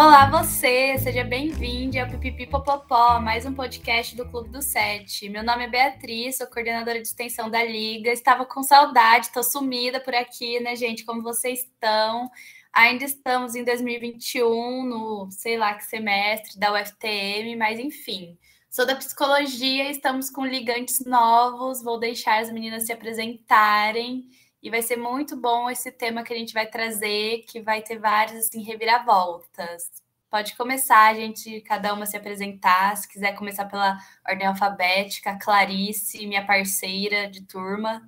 Olá você, seja bem-vindo ao Pipipi Popopó, mais um podcast do Clube do Sete. Meu nome é Beatriz, sou coordenadora de extensão da Liga. Estava com saudade, estou sumida por aqui, né, gente? Como vocês estão? Ainda estamos em 2021, no sei lá que semestre da UFTM, mas enfim. Sou da psicologia, estamos com ligantes novos. Vou deixar as meninas se apresentarem e vai ser muito bom esse tema que a gente vai trazer, que vai ter várias assim reviravoltas. Pode começar, a gente, cada uma se apresentar. Se quiser começar pela ordem alfabética, Clarice, minha parceira de turma.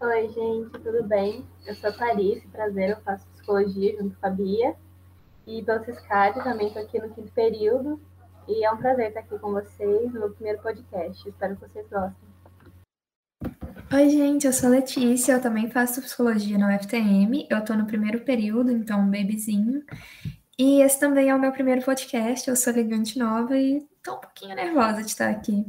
Oi, gente, tudo bem? Eu sou a Clarice, prazer, eu faço psicologia junto com a Bia. E pelo também estou aqui no quinto período. E é um prazer estar aqui com vocês no meu primeiro podcast. Espero que vocês gostem. Oi, gente, eu sou a Letícia, eu também faço psicologia no UFTM. Eu tô no primeiro período, então um bebezinho. E esse também é o meu primeiro podcast. Eu sou ligante nova e tô um pouquinho nervosa de estar aqui.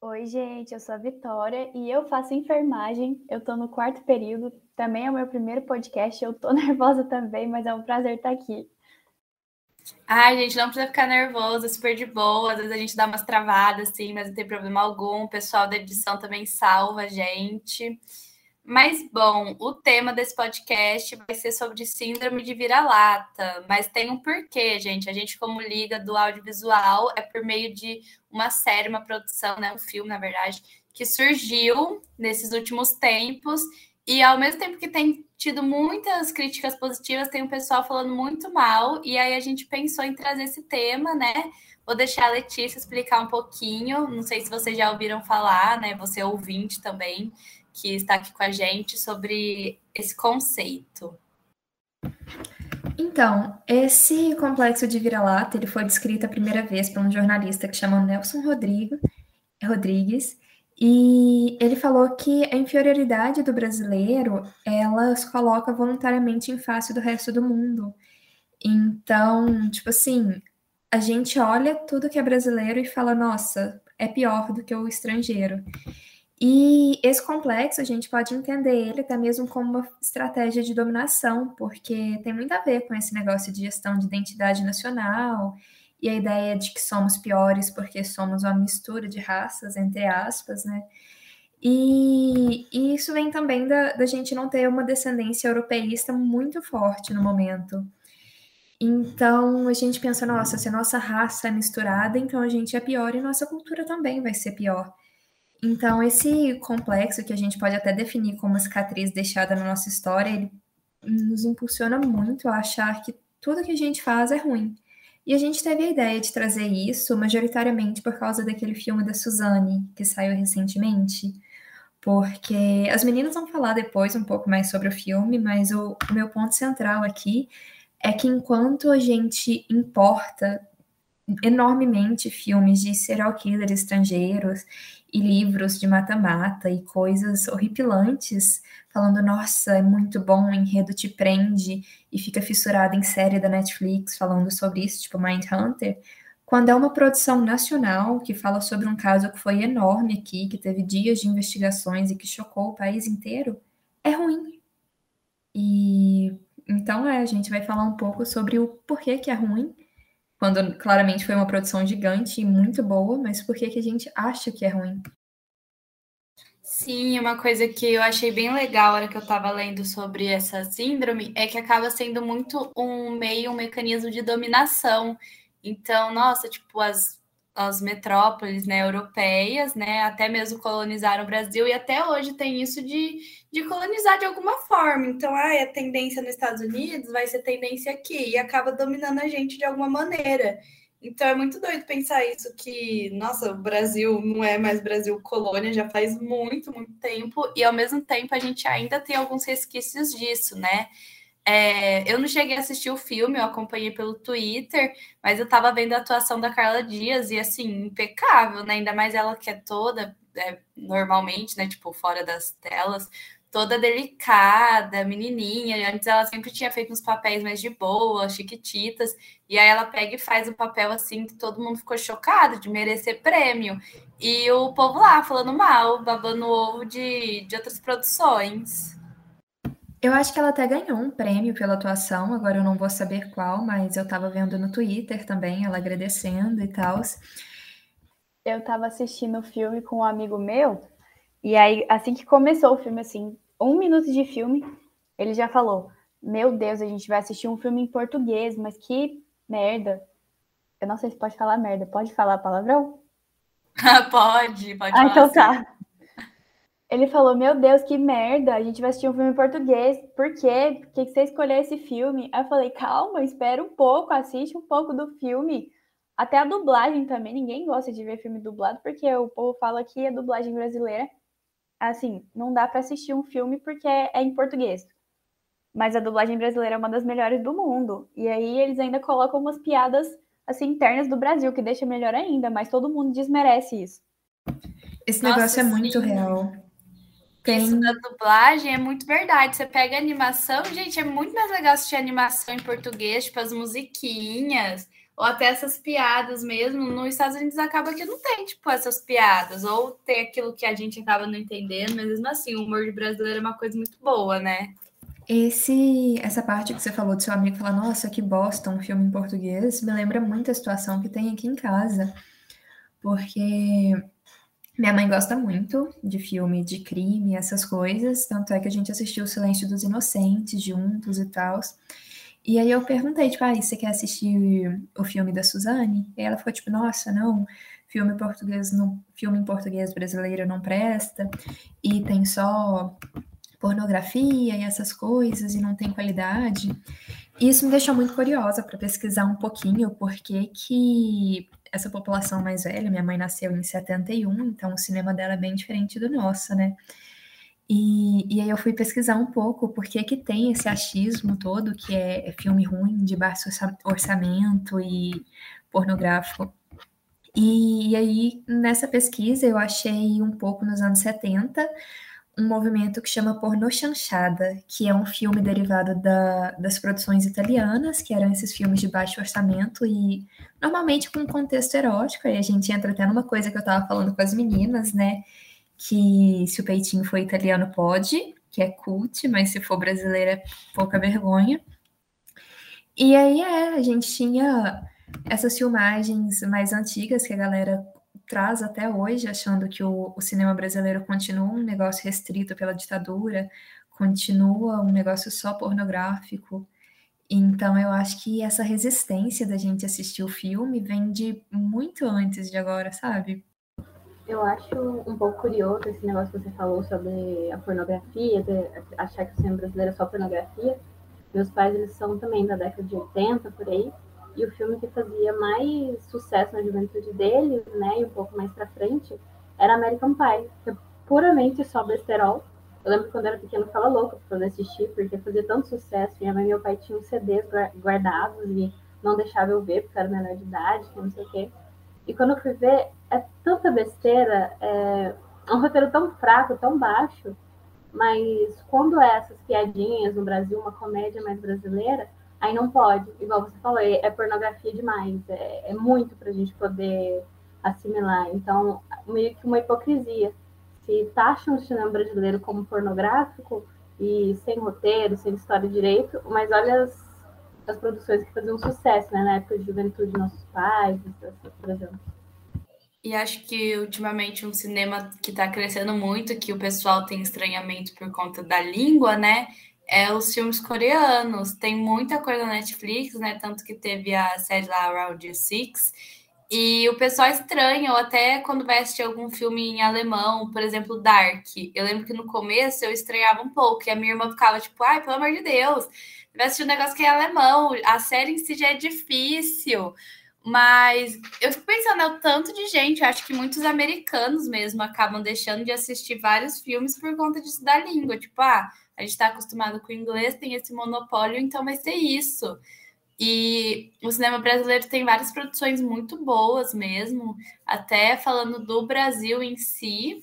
Oi, gente, eu sou a Vitória e eu faço enfermagem. Eu tô no quarto período, também é o meu primeiro podcast. Eu tô nervosa também, mas é um prazer estar aqui. Ai, gente, não precisa ficar nervoso, é super de boa. Às vezes a gente dá umas travadas, assim, mas não tem problema algum. O pessoal da edição também salva a gente. Mas, bom, o tema desse podcast vai ser sobre síndrome de vira-lata, mas tem um porquê, gente. A gente, como liga do audiovisual, é por meio de uma série, uma produção, né? Um filme, na verdade, que surgiu nesses últimos tempos. E ao mesmo tempo que tem tido muitas críticas positivas, tem um pessoal falando muito mal, e aí a gente pensou em trazer esse tema, né? Vou deixar a Letícia explicar um pouquinho. Não sei se vocês já ouviram falar, né? Você é ouvinte também, que está aqui com a gente, sobre esse conceito. Então, esse complexo de vira-lata, ele foi descrito a primeira vez por um jornalista que chama Nelson Rodrigo, Rodrigues, e ele falou que a inferioridade do brasileiro, ela se coloca voluntariamente em face do resto do mundo. Então, tipo assim, a gente olha tudo que é brasileiro e fala, nossa, é pior do que o estrangeiro. E esse complexo a gente pode entender ele até mesmo como uma estratégia de dominação, porque tem muito a ver com esse negócio de gestão de identidade nacional e a ideia de que somos piores porque somos uma mistura de raças, entre aspas, né? E, e isso vem também da, da gente não ter uma descendência europeísta muito forte no momento. Então a gente pensa, nossa, se a nossa raça é misturada, então a gente é pior e nossa cultura também vai ser pior. Então, esse complexo que a gente pode até definir como uma cicatriz deixada na nossa história, ele nos impulsiona muito a achar que tudo que a gente faz é ruim. E a gente teve a ideia de trazer isso majoritariamente por causa daquele filme da Suzane, que saiu recentemente. Porque as meninas vão falar depois um pouco mais sobre o filme, mas o, o meu ponto central aqui é que enquanto a gente importa enormemente filmes de serial killers estrangeiros e livros de mata-mata e coisas horripilantes, falando, nossa, é muito bom, o enredo te prende e fica fissurado em série da Netflix falando sobre isso, tipo Mindhunter, quando é uma produção nacional que fala sobre um caso que foi enorme aqui, que teve dias de investigações e que chocou o país inteiro, é ruim. E então é, a gente vai falar um pouco sobre o porquê que é ruim, quando claramente foi uma produção gigante e muito boa, mas por que que a gente acha que é ruim? Sim, uma coisa que eu achei bem legal na hora que eu estava lendo sobre essa síndrome é que acaba sendo muito um meio, um mecanismo de dominação. Então, nossa, tipo, as, as metrópoles né, europeias, né, até mesmo colonizaram o Brasil, e até hoje tem isso de, de colonizar de alguma forma. Então, ah, é tendência nos Estados Unidos, vai ser tendência aqui, e acaba dominando a gente de alguma maneira. Então é muito doido pensar isso, que, nossa, o Brasil não é mais Brasil colônia já faz muito, muito tempo, e ao mesmo tempo a gente ainda tem alguns resquícios disso, né? É, eu não cheguei a assistir o filme, eu acompanhei pelo Twitter, mas eu tava vendo a atuação da Carla Dias e assim, impecável, né? Ainda mais ela que é toda, é, normalmente, né? Tipo, fora das telas, toda delicada, menininha. Antes ela sempre tinha feito uns papéis mais de boa, chiquititas. E aí ela pega e faz o um papel assim que todo mundo ficou chocado de merecer prêmio. E o povo lá falando mal, babando o ovo de, de outras produções. Eu acho que ela até ganhou um prêmio pela atuação, agora eu não vou saber qual, mas eu tava vendo no Twitter também, ela agradecendo e tal. Eu tava assistindo o filme com um amigo meu, e aí, assim que começou o filme, assim, um minuto de filme, ele já falou: Meu Deus, a gente vai assistir um filme em português, mas que merda. Eu não sei se pode falar merda. Pode falar palavrão? pode, pode ah, então tá. Ele falou: Meu Deus, que merda, a gente vai assistir um filme em português. Por quê? Por que você escolheu esse filme? Aí eu falei: Calma, espera um pouco, assiste um pouco do filme. Até a dublagem também. Ninguém gosta de ver filme dublado, porque o povo fala que a dublagem brasileira, assim, não dá para assistir um filme porque é em português. Mas a dublagem brasileira é uma das melhores do mundo. E aí eles ainda colocam umas piadas assim internas do Brasil, que deixa melhor ainda, mas todo mundo desmerece isso. Esse Nossa, negócio é muito real. Tem... Isso da dublagem é muito verdade. Você pega animação, gente, é muito mais legal assistir animação em português, tipo as musiquinhas, ou até essas piadas mesmo. Nos Estados Unidos acaba que não tem, tipo, essas piadas, ou tem aquilo que a gente acaba não entendendo, mas mesmo assim, o humor de brasileiro é uma coisa muito boa, né? Esse, essa parte que você falou do seu amigo falar, nossa, que bosta, um filme em português, me lembra muito a situação que tem aqui em casa. Porque minha mãe gosta muito de filme de crime, essas coisas, tanto é que a gente assistiu O Silêncio dos Inocentes juntos e tal. E aí eu perguntei, tipo, ah, você quer assistir o filme da Suzane? E ela ficou tipo, nossa, não, filme português, não, filme em português brasileiro não presta, e tem só pornografia e essas coisas, e não tem qualidade. E isso me deixou muito curiosa para pesquisar um pouquinho por que que essa população mais velha, minha mãe nasceu em 71, então o cinema dela é bem diferente do nosso, né? E, e aí eu fui pesquisar um pouco por que que tem esse achismo todo, que é, é filme ruim, de baixo orçamento e pornográfico. E, e aí, nessa pesquisa, eu achei um pouco nos anos 70, um movimento que chama Pornô Chanchada, que é um filme derivado da, das produções italianas, que eram esses filmes de baixo orçamento e normalmente com um contexto erótico. Aí a gente entra até numa coisa que eu estava falando com as meninas, né? Que se o peitinho for italiano, pode, que é cult, mas se for brasileira, é pouca vergonha. E aí é, a gente tinha essas filmagens mais antigas que a galera traz até hoje, achando que o, o cinema brasileiro continua um negócio restrito pela ditadura, continua um negócio só pornográfico. Então, eu acho que essa resistência da gente assistir o filme vem de muito antes de agora, sabe? Eu acho um pouco curioso esse negócio que você falou sobre a pornografia, achar que o cinema brasileiro é só pornografia. Meus pais, eles são também da década de 80, por aí. E o filme que fazia mais sucesso na juventude deles, né, e um pouco mais para frente, era American Pie, que é puramente só besterol. Eu lembro quando eu era pequeno, ficava louca para poder assistir, porque fazia tanto sucesso. Minha mãe e meu pai tinham CDs guardados e não deixava eu ver, porque eu era menor de idade, não sei o quê. E quando eu fui ver, é tanta besteira, é um roteiro tão fraco, tão baixo, mas quando é essas piadinhas no Brasil, uma comédia mais brasileira, aí não pode. Igual você falou, é, é pornografia demais, é, é muito para a gente poder assimilar. Então, meio que uma hipocrisia. Se taxam o cinema brasileiro como pornográfico e sem roteiro, sem história direito, mas olha as, as produções que faziam sucesso, né? Na época de juventude de nossos pais, por exemplo. E acho que ultimamente um cinema que está crescendo muito, que o pessoal tem estranhamento por conta da língua, né? é os filmes coreanos. Tem muita coisa na Netflix, né? Tanto que teve a série lá, Round Six. E o pessoal estranha, ou até quando vai assistir algum filme em alemão, por exemplo, Dark. Eu lembro que no começo eu estranhava um pouco, e a minha irmã ficava tipo, ai, pelo amor de Deus, vai assistir um negócio que é alemão, a série em si já é difícil. Mas eu fico pensando, é o tanto de gente, acho que muitos americanos mesmo acabam deixando de assistir vários filmes por conta disso da língua. Tipo, ah, a gente está acostumado com o inglês, tem esse monopólio, então vai ser isso. E o cinema brasileiro tem várias produções muito boas mesmo, até falando do Brasil em si.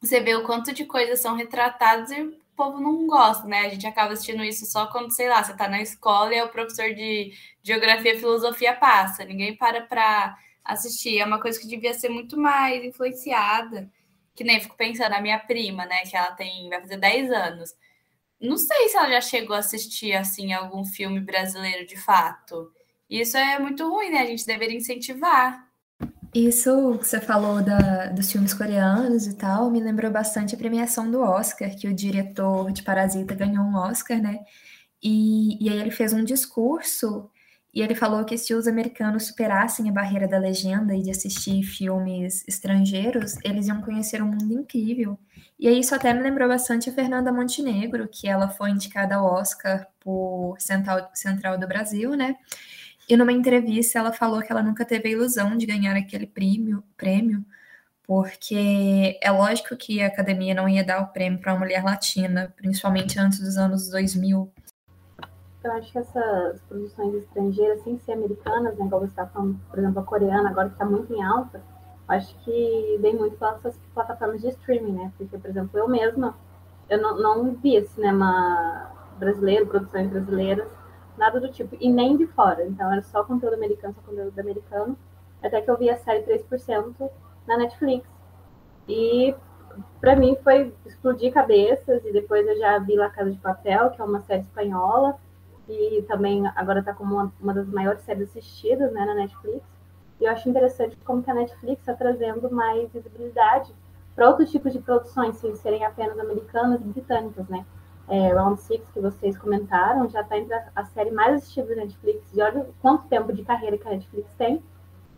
Você vê o quanto de coisas são retratadas e o povo não gosta, né? A gente acaba assistindo isso só quando, sei lá, você está na escola e é o professor de geografia e filosofia passa. Ninguém para para assistir. É uma coisa que devia ser muito mais influenciada que nem fico pensando, a minha prima, né, que ela tem, vai fazer 10 anos. Não sei se ela já chegou a assistir assim algum filme brasileiro de fato. Isso é muito ruim, né? A gente deveria incentivar. Isso que você falou da, dos filmes coreanos e tal, me lembrou bastante a premiação do Oscar, que o diretor de Parasita ganhou um Oscar, né? E, e aí ele fez um discurso e ele falou que se os americanos superassem a barreira da legenda e de assistir filmes estrangeiros, eles iam conhecer um mundo incrível. E aí isso até me lembrou bastante a Fernanda Montenegro, que ela foi indicada ao Oscar por Central, Central do Brasil, né? E numa entrevista ela falou que ela nunca teve a ilusão de ganhar aquele prêmio, prêmio porque é lógico que a academia não ia dar o prêmio para uma mulher latina, principalmente antes dos anos 2000, eu acho que essas produções estrangeiras, sem ser americanas, né, igual você está falando, por exemplo, a coreana, agora que está muito em alta, acho que vem muito pelas plataformas de streaming, né? Porque, por exemplo, eu mesma, eu não, não via cinema brasileiro, produções brasileiras, nada do tipo, e nem de fora. Então, era só conteúdo americano, só conteúdo americano. Até que eu vi a série 3% na Netflix. E, para mim, foi explodir cabeças. E depois eu já vi La Casa de Papel, que é uma série espanhola que também agora está como uma, uma, das maiores séries assistidas né, na Netflix. E eu acho interessante como que a Netflix está trazendo mais visibilidade para outros tipos de produções, sem serem apenas americanas e britânicas, né? É, Round Six, que vocês comentaram, já está entre a, série mais assistida da Netflix. E olha quanto tempo de carreira que a Netflix tem.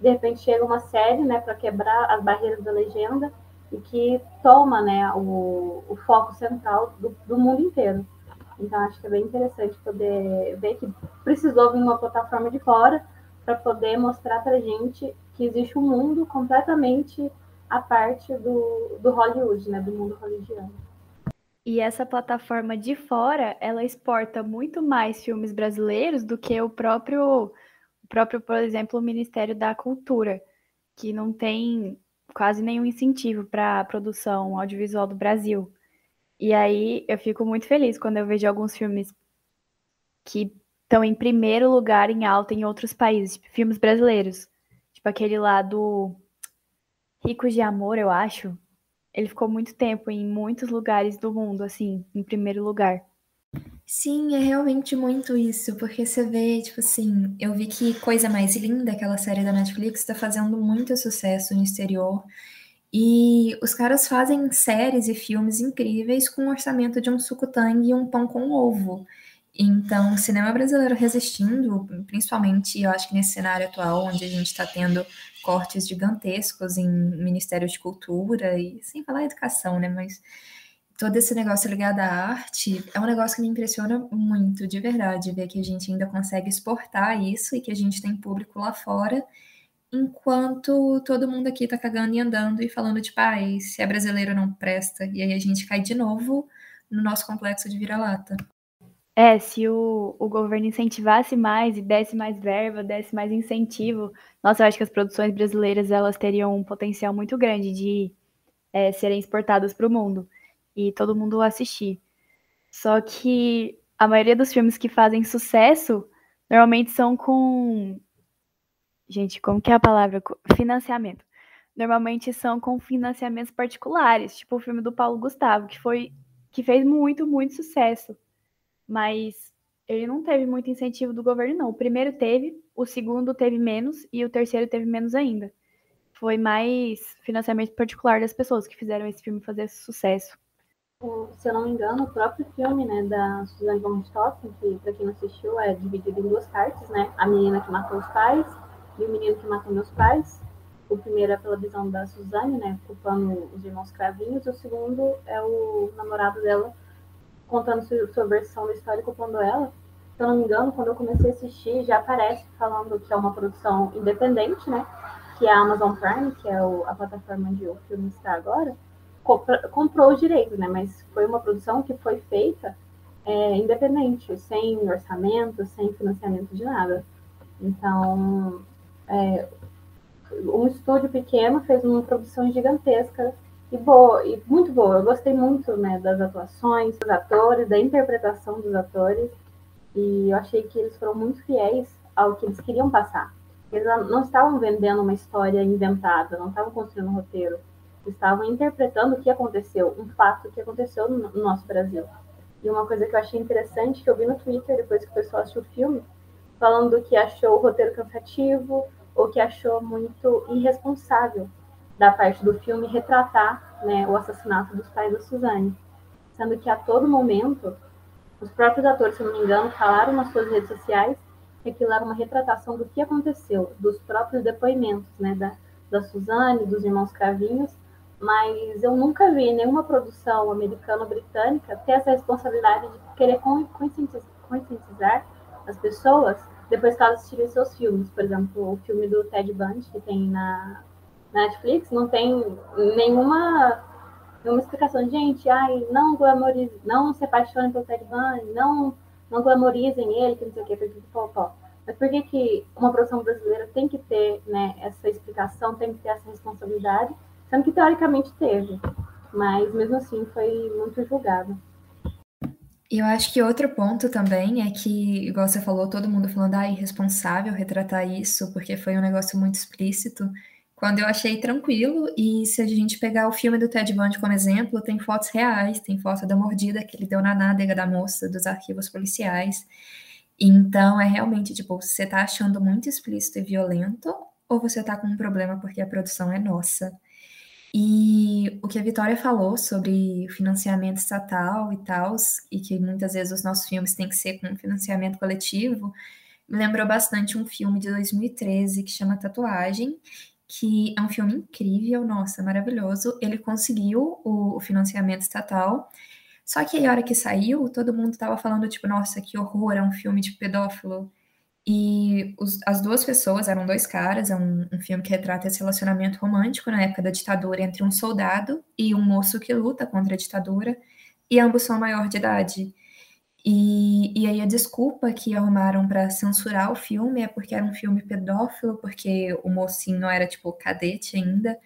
De repente chega uma série, né, para quebrar as barreiras da legenda e que toma, né, o, o foco central do, do mundo inteiro. Então, acho que é bem interessante poder ver que precisou vir uma plataforma de fora para poder mostrar para gente que existe um mundo completamente à parte do, do Hollywood, né, do mundo hollywoodiano. E essa plataforma de fora, ela exporta muito mais filmes brasileiros do que o próprio, o próprio, por exemplo, o Ministério da Cultura, que não tem quase nenhum incentivo para a produção audiovisual do Brasil. E aí eu fico muito feliz quando eu vejo alguns filmes que estão em primeiro lugar em alta em outros países, tipo, filmes brasileiros. Tipo aquele lá do Ricos de Amor, eu acho. Ele ficou muito tempo em muitos lugares do mundo, assim, em primeiro lugar. Sim, é realmente muito isso, porque você vê, tipo assim, eu vi que Coisa Mais Linda, aquela série da Netflix, está fazendo muito sucesso no exterior. E os caras fazem séries e filmes incríveis com o orçamento de um suco-tangue e um pão com ovo. Então, o cinema brasileiro resistindo, principalmente, eu acho que nesse cenário atual, onde a gente está tendo cortes gigantescos em Ministério de Cultura, e sem falar educação, né? Mas todo esse negócio ligado à arte é um negócio que me impressiona muito, de verdade, ver que a gente ainda consegue exportar isso e que a gente tem público lá fora enquanto todo mundo aqui tá cagando e andando e falando tipo, paz, se é brasileiro não presta. E aí a gente cai de novo no nosso complexo de vira-lata. É, se o, o governo incentivasse mais e desse mais verba, desse mais incentivo, nossa, eu acho que as produções brasileiras elas teriam um potencial muito grande de é, serem exportadas para o mundo e todo mundo assistir. Só que a maioria dos filmes que fazem sucesso normalmente são com Gente, como que é a palavra? Financiamento. Normalmente são com financiamentos particulares, tipo o filme do Paulo Gustavo, que foi que fez muito, muito sucesso. Mas ele não teve muito incentivo do governo, não. O primeiro teve, o segundo teve menos e o terceiro teve menos ainda. Foi mais financiamento particular das pessoas que fizeram esse filme fazer sucesso. Se eu não me engano, o próprio filme né, da Suzanne von Richthofen, que para quem não assistiu é dividido em duas partes, né? A menina que matou os pais e o menino que matou meus pais. O primeiro é pela visão da Suzane, né, culpando os irmãos cravinhos. O segundo é o namorado dela contando sua versão da história e culpando ela. Se eu não me engano, quando eu comecei a assistir, já aparece falando que é uma produção independente, né? Que é a Amazon Prime, que é o, a plataforma onde o filme está agora, comprou o direito, né? Mas foi uma produção que foi feita é, independente, sem orçamento, sem financiamento de nada. Então, é, um estúdio pequeno fez uma produção gigantesca e boa, e muito boa. Eu gostei muito né, das atuações dos atores, da interpretação dos atores, e eu achei que eles foram muito fiéis ao que eles queriam passar. Eles não estavam vendendo uma história inventada, não estavam construindo um roteiro, estavam interpretando o que aconteceu, um fato que aconteceu no nosso Brasil. E uma coisa que eu achei interessante, que eu vi no Twitter depois que o pessoal assistiu o filme, falando que achou o roteiro cansativo ou que achou muito irresponsável da parte do filme retratar né, o assassinato dos pais da Suzane. Sendo que a todo momento, os próprios atores, se não me engano, falaram nas suas redes sociais que aquilo era uma retratação do que aconteceu, dos próprios depoimentos né, da, da Suzane, dos irmãos Cravinhos, mas eu nunca vi nenhuma produção americana ou britânica ter essa responsabilidade de querer conscientizar as pessoas depois que elas assistirem seus filmes. Por exemplo, o filme do Ted Bundy, que tem na, Netflix, não tem nenhuma, nenhuma explicação. Gente, ai, não glamorize, não se apaixonem pelo Ted Bundy, não, não glamorizem ele, que não sei o que, porque, pô, pô. Mas por que, que uma produção brasileira tem que ter né, essa explicação, tem que ter essa responsabilidade? Sendo que teoricamente teve, mas mesmo assim foi muito julgado. E eu acho que outro ponto também é que, igual você falou, todo mundo falando, ah, irresponsável retratar isso, porque foi um negócio muito explícito, quando eu achei tranquilo, e se a gente pegar o filme do Ted Bundy como exemplo, tem fotos reais, tem foto da mordida que ele deu na nádega da moça, dos arquivos policiais. Então, é realmente, tipo, você tá achando muito explícito e violento, ou você tá com um problema porque a produção é nossa. E o que a Vitória falou sobre financiamento estatal e tal, e que muitas vezes os nossos filmes têm que ser com financiamento coletivo, me lembrou bastante um filme de 2013 que chama Tatuagem, que é um filme incrível, nossa, maravilhoso. Ele conseguiu o, o financiamento estatal, só que a hora que saiu, todo mundo estava falando, tipo, nossa, que horror, é um filme de pedófilo. E os, as duas pessoas eram dois caras, é um, um, filme que retrata esse relacionamento romântico na época da ditadura entre um soldado e um moço que luta contra a ditadura, e ambos são maior de idade. E, e aí a desculpa que arrumaram para censurar o filme é porque era um filme pedófilo, porque o mocinho era tipo cadete ainda,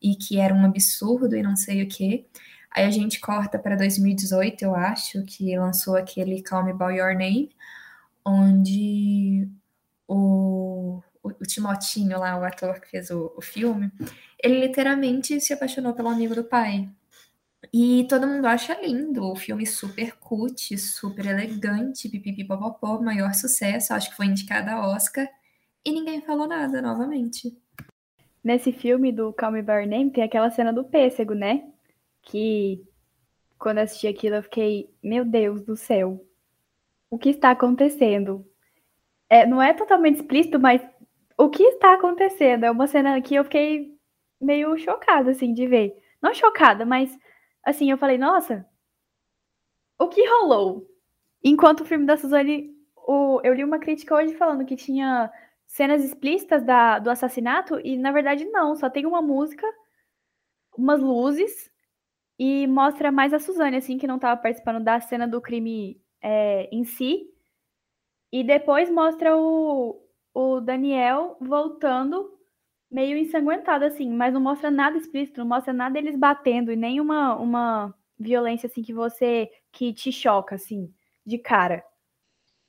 e que era um absurdo e não sei o quê. Aí a gente corta para 2018, eu acho, que lançou aquele Call Me By Your Name, onde o, o, o Timotinho lá, o ator que fez o, o filme, ele literalmente se apaixonou pelo amigo do pai. E todo mundo acha lindo, o filme super cut, super elegante, pipipipopopó, maior sucesso, acho que foi indicada a Oscar, e ninguém falou nada novamente. Nesse filme do Calm Me By Name tem aquela cena do pêssego, né? Que quando eu assisti aquilo eu fiquei, meu Deus do céu, o que está acontecendo. É, não é totalmente explícito, mas o que está acontecendo? É uma cena que eu fiquei meio chocada, assim, de ver. Não chocada, mas, assim, eu falei, nossa, o que rolou? Enquanto o filme da Suzane, o, eu li uma crítica hoje falando que tinha cenas explícitas da, do assassinato, e na verdade não, só tem uma música, umas luzes, e mostra mais a Suzane, assim, que não estava participando da cena do crime é, em si. E depois mostra o, o Daniel voltando meio ensanguentado, assim, mas não mostra nada explícito, não mostra nada eles batendo e nem uma, violência, assim, que você, que te choca, assim, de cara.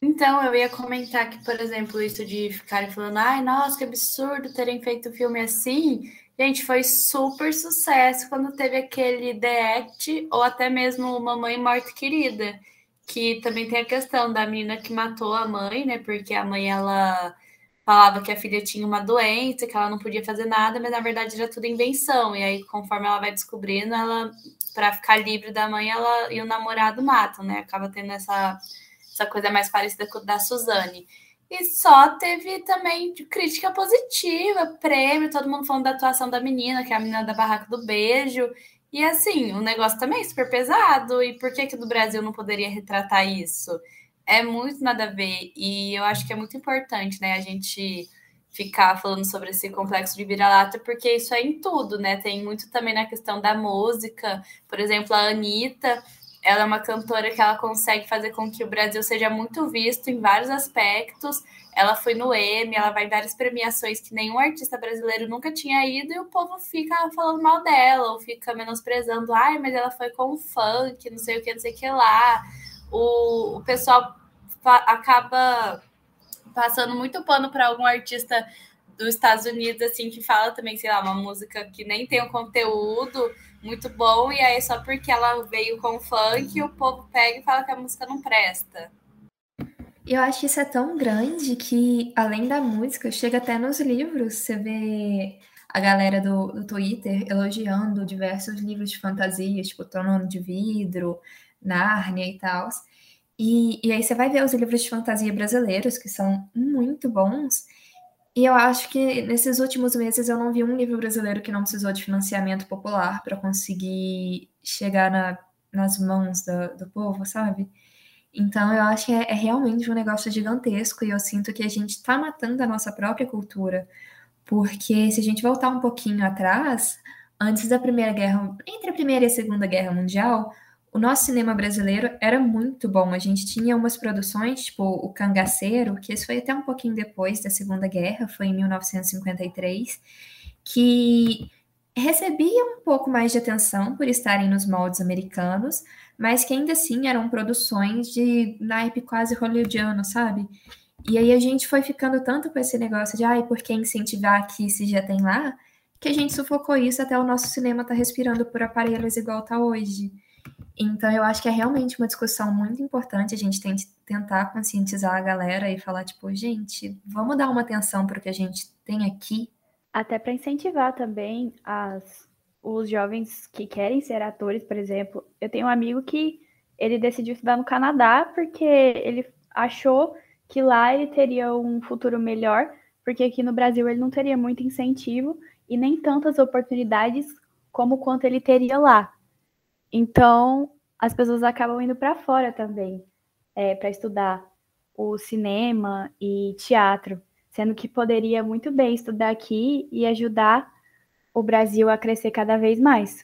Então, eu ia comentar que, por exemplo, isso de ficarem falando, ai, nossa, que absurdo terem feito um filme assim. Gente, foi super sucesso quando teve aquele The Act, ou até mesmo Mamãe Morte Querida, que também tem a questão da menina que matou a mãe, né? Porque a mãe ela falava que a filha tinha uma doença, que ela não podia fazer nada, mas na verdade era tudo invenção. E aí, conforme ela vai descobrindo, ela, para ficar livre da mãe, ela e o namorado matam, né? Acaba tendo essa, essa coisa mais parecida com da Suzane. E só teve também crítica positiva, prêmio, todo mundo falando da atuação da menina, que é a menina da barraca do beijo. E assim, o negócio também é super pesado. E por que que do Brasil não poderia retratar isso? É muito nada a ver. E eu acho que é muito importante, né, a gente ficar falando sobre esse complexo de vira-lata, porque isso é em tudo, né? Tem muito também na questão da música. Por exemplo, a Anitta, ela é uma cantora que ela consegue fazer com que o Brasil seja muito visto em vários aspectos. Ela foi no Emmy, ela vai em várias premiações que nenhum artista brasileiro nunca tinha ido e o povo fica falando mal dela, ou fica menosprezando, ai, mas ela foi com funk, não sei o que, não sei o que lá. O, o pessoal acaba passando muito pano para algum artista dos Estados Unidos, assim, que fala também, sei lá, uma música que nem tem um conteúdo muito bom, e aí só porque ela veio com funk, o povo pega e fala que a música não presta. Eu acho que isso é tão grande que, além da música, chega até nos livros. Você vê a galera do, do Twitter elogiando diversos livros de fantasia, tipo Trono de Vidro, Nárnia e tal. E, e aí você vai ver os livros de fantasia brasileiros, que são muito bons, e eu acho que nesses últimos meses eu não vi um livro brasileiro que não precisou de financiamento popular para conseguir chegar na, nas mãos do, do, povo, sabe? Então eu acho que é, é, realmente um negócio gigantesco e eu sinto que a gente está matando a nossa própria cultura. Porque se a gente voltar um pouquinho atrás, antes da Primeira Guerra, entre a Primeira e a Segunda Guerra Mundial, o nosso cinema brasileiro era muito bom. A gente tinha umas produções, tipo O Cangaceiro, que isso foi até um pouquinho depois da Segunda Guerra, foi em 1953, que recebia um pouco mais de atenção por estarem nos moldes americanos, mas que ainda assim eram produções de naipe quase hollywoodiano, sabe? E aí a gente foi ficando tanto com esse negócio de, ai, por que incentivar aqui se já tem lá, que a gente sufocou isso até o nosso cinema tá respirando por aparelhos igual tá hoje. Então, eu acho que é realmente uma discussão muito importante a gente tem que tentar conscientizar a galera e falar, tipo, gente, vamos dar uma atenção para o que a gente tem aqui. Até para incentivar também as, os jovens que querem ser atores, por exemplo. Eu tenho um amigo que ele decidiu estudar no Canadá porque ele achou que lá ele teria um futuro melhor, porque aqui no Brasil ele não teria muito incentivo e nem tantas oportunidades como quanto ele teria lá. Então, as pessoas acabam indo para fora também é, para estudar o cinema e teatro, sendo que poderia muito bem estudar aqui e ajudar o Brasil a crescer cada vez mais.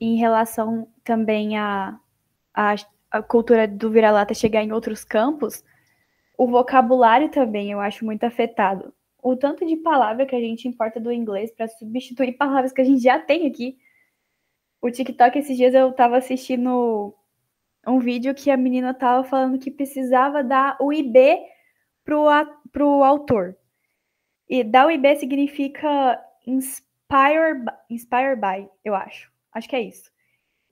em relação também à a, a, a, cultura do vira-lata chegar em outros campos, o vocabulário também eu acho muito afetado. O tanto de palavra que a gente importa do inglês para substituir palavras que a gente já tem aqui o TikTok, esses dias eu tava assistindo um vídeo que a menina tava falando que precisava dar o IB pro, pro autor. E dar o IB significa inspire, inspire by, eu acho. Acho que é isso.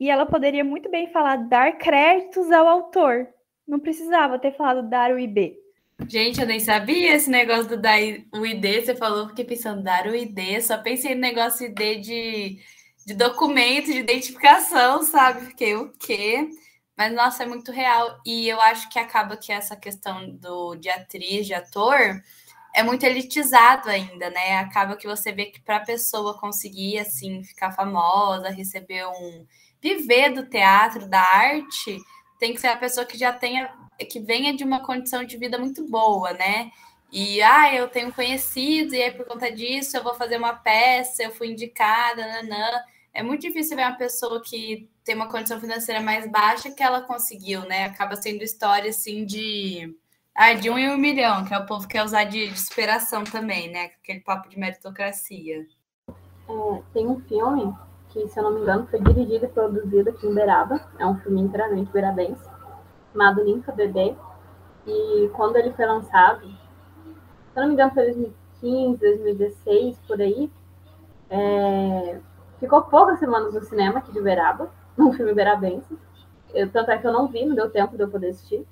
E ela poderia muito bem falar dar créditos ao autor. Não precisava ter falado dar o IB. Gente, eu nem sabia esse negócio do dar o ID. Você falou, fiquei pensando, dar o ID. Só pensei no negócio ID de de documento, de identificação, sabe? Fiquei o quê? Mas, nossa, é muito real. E eu acho que acaba que essa questão do, de atriz, de ator, é muito elitizado ainda, né? Acaba que você vê que para a pessoa conseguir, assim, ficar famosa, receber um... Viver do teatro, da arte, tem que ser a pessoa que já tenha... Que venha de uma condição de vida muito boa, né? E, ah, eu tenho conhecido, e aí por conta disso eu vou fazer uma peça, eu fui indicada, nanã é muito difícil ver uma pessoa que tem uma condição financeira mais baixa que ela conseguiu, né? Acaba sendo história assim de. Ah, de um em um milhão, que é o povo que quer usar de, de superação também, né? Aquele papo de meritocracia. É, tem um filme que, se eu não me engano, foi dirigido e produzido aqui em Beraba. É um filme inteiramente berabense, chamado Linfa Bebê. E quando ele foi lançado, se eu não me engano, foi 2015, 2016, por aí, é, Ficou poucas semanas no cinema aqui de Uberaba, um filme berabense. Eu, tanto é que eu não vi, não deu tempo de eu poder assistir.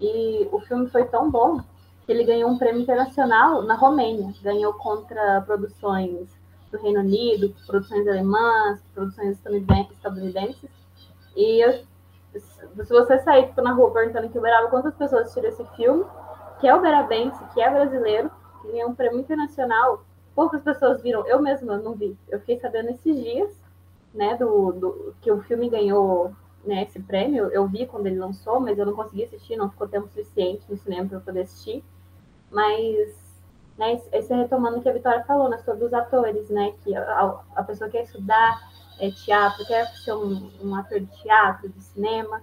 E o filme foi tão bom que ele ganhou um prêmio internacional na Romênia. Ganhou contra produções do Reino Unido, produções alemãs, produções estadunidenses. E eu, se você sair tipo, na rua perguntando que Uberaba, quantas pessoas assistiram esse filme, que é uberabense, que é brasileiro, que ganhou um prêmio internacional, poucas pessoas viram, eu mesma não vi. Eu fiquei sabendo esses dias, né, do, do que o filme ganhou né, esse prêmio. Eu vi quando ele lançou, mas eu não consegui assistir, não ficou tempo suficiente no cinema para eu poder assistir. Mas, né, esse é retomando o que a Vitória falou, né, sobre os atores, né, que a, a pessoa quer estudar é, teatro, quer ser um, um ator de teatro, de cinema,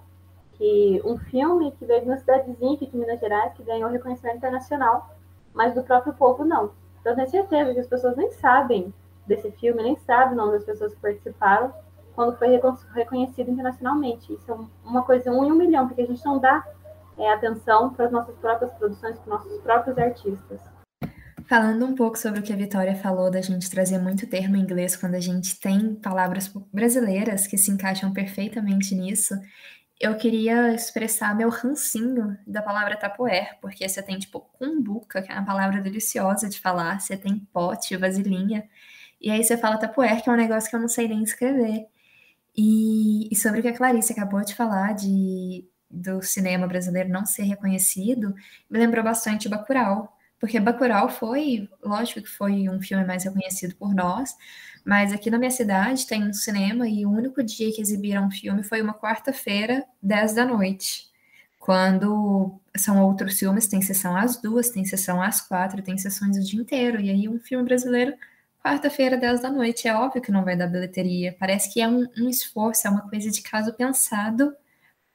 que um filme que veio de uma cidadezinha aqui de Minas Gerais, que ganhou reconhecimento internacional, mas do próprio povo não. Então, eu tenho certeza que as pessoas nem sabem desse filme, nem sabem o nome das pessoas que participaram quando foi reconhecido internacionalmente. Isso é uma coisa um em um milhão, porque a gente não dá é, atenção para as nossas próprias produções, para os nossos próprios artistas. Falando um pouco sobre o que a Vitória falou da gente trazer muito termo em inglês quando a gente tem palavras brasileiras que se encaixam perfeitamente nisso, eu queria expressar meu rancinho da palavra tapoer, porque você tem, tipo, cumbuca, que é uma palavra deliciosa de falar, você tem pote, vasilhinha, e aí você fala tapoer, que é um negócio que eu não sei nem escrever. E, e sobre o que a Clarice acabou de falar, de do cinema brasileiro não ser reconhecido, me lembrou bastante Bacurau, porque Bacurau foi, lógico que foi um filme mais reconhecido por nós, mas aqui na minha cidade tem um cinema e o único dia que exibiram o filme foi uma quarta-feira, 10 da noite. Quando são outros filmes, tem sessão às duas, tem sessão às quatro, tem sessões o dia inteiro. E aí um filme brasileiro, quarta-feira, 10 da noite. É óbvio que não vai dar bilheteria. Parece que é um, um esforço, é uma coisa de caso pensado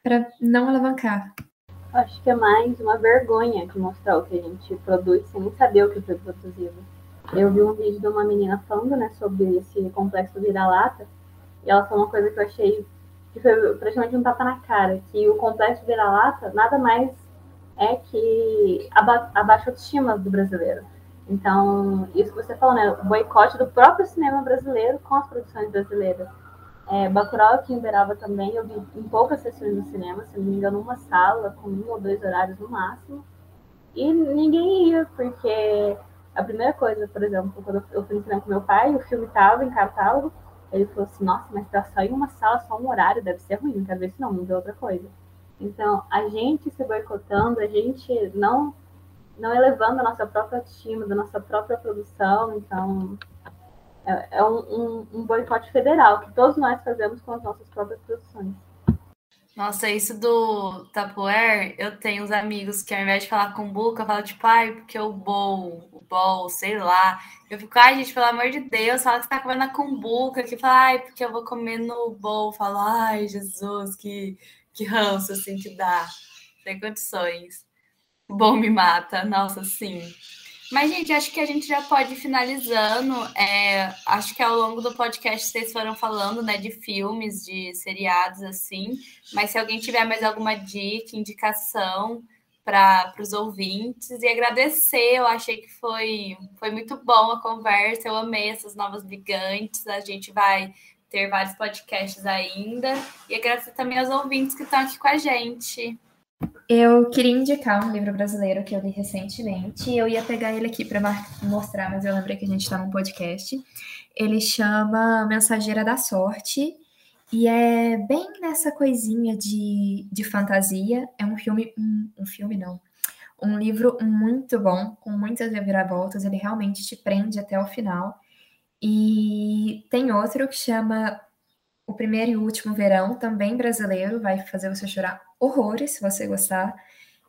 para não alavancar. Acho que é mais uma vergonha de mostrar o que a gente produz sem saber o que foi produzido. Eu vi um vídeo de uma menina falando, né, sobre esse complexo vira-lata, e ela falou uma coisa que eu achei que foi praticamente um tapa na cara, que o complexo vira-lata nada mais é que a baixa autoestima do brasileiro. Então, isso que você falou, né, o boicote do próprio cinema brasileiro com as produções brasileiras. É, Bacurau aqui em Uberaba também, eu vi em poucas sessões no cinema, se não me engano, uma sala com um ou dois horários no máximo. E ninguém ia, porque a primeira coisa, por exemplo, quando eu fui no cinema com meu pai, o filme estava em catálogo, ele falou assim, nossa, mas para só ir uma sala, só um horário, deve ser ruim, não quero ver isso não, ver outra coisa. Então, a gente se boicotando, a gente não, não elevando a nossa própria autoestima, da nossa própria produção, então é, é um, um, um boicote federal que todos nós fazemos com as nossas próprias produções. Nossa, isso do Tupperware, eu tenho uns amigos que ao invés de falar com buca, falam tipo, ai, porque o bowl, o bowl, sei lá. Eu fico, ai, gente, pelo amor de Deus, fala que você tá comendo a cumbuca, que fala, ai, porque eu vou comer no bowl. Falo, ai, Jesus, que, que ranço, assim, que dá. Sem condições. O bowl me mata, nossa, sim. Mas, gente, acho que a gente já pode ir finalizando. É, acho que ao longo do podcast vocês foram falando né, de filmes, de seriados, assim. Mas se alguém tiver mais alguma dica, indicação para os ouvintes, e agradecer, eu achei que foi, foi muito bom a conversa, eu amei essas novas ligantes. A gente vai ter vários podcasts ainda. E agradecer também aos ouvintes que estão aqui com a gente. Eu queria indicar um livro brasileiro que eu li recentemente. Eu ia pegar ele aqui para mostrar, mas eu lembrei que a gente está num podcast. Ele chama Mensageira da Sorte e é bem nessa coisinha de, de fantasia. É um filme, um, um filme não, um livro muito bom, com muitas reviravoltas. Ele realmente te prende até o final. E tem outro que chama O Primeiro e Último Verão, também brasileiro, vai fazer você chorar horrores, se você gostar.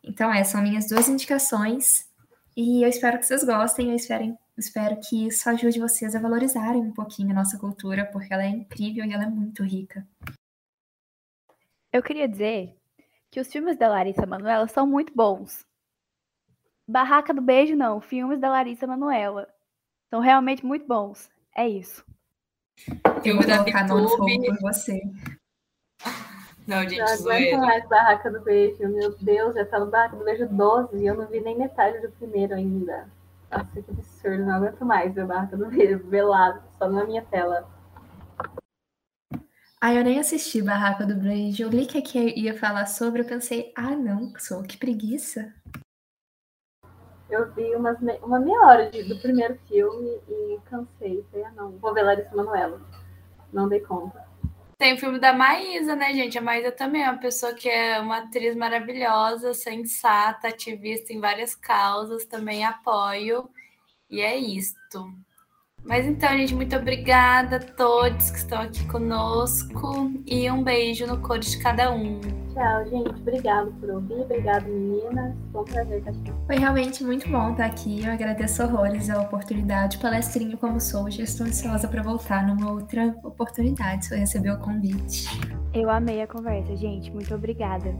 Então, essas são minhas duas indicações. E eu espero que vocês gostem, eu espero, espero que isso ajude vocês a valorizarem um pouquinho a nossa cultura, porque ela é incrível e ela é muito rica. Eu queria dizer que os filmes da Larissa Manoela são muito bons. Barraca do Beijo, não. Filmes da Larissa Manoela. São realmente muito bons. É isso. Filme da Vitube. por você. Não, gente, não aguento mais Barraca do Beijo. Meu Deus, já tá no Barraca do Beijo 12 e eu não vi nem metade do primeiro ainda. Nossa, que absurdo. Não aguento mais ver Barraca do Beijo velado, só na minha tela. Ah, eu nem assisti Barraca do Beijo. Eu li que aqui ia falar sobre, eu pensei, ah, não, sou que preguiça. Eu vi umas me... uma meia hora de, do primeiro filme e cansei. Falei, ah, não, vou ver Larissa Manoela. Não dei conta. Tem o filme da Maísa, né, gente? A Maísa também é uma pessoa que é uma atriz maravilhosa, sensata, ativista em várias causas, também apoio. E é isto. Mas então, gente, muito obrigada a todos que estão aqui conosco e um beijo no cor de cada um. Tchau, gente. Obrigado por ouvir. Obrigado, meninas. Foi um prazer estar aqui. Foi realmente muito bom estar aqui. Eu agradeço horrores a oportunidade. Palestrinho como sou, já estou ansiosa para voltar numa outra oportunidade, se eu receber o convite. Eu amei a conversa, gente. Muito obrigada.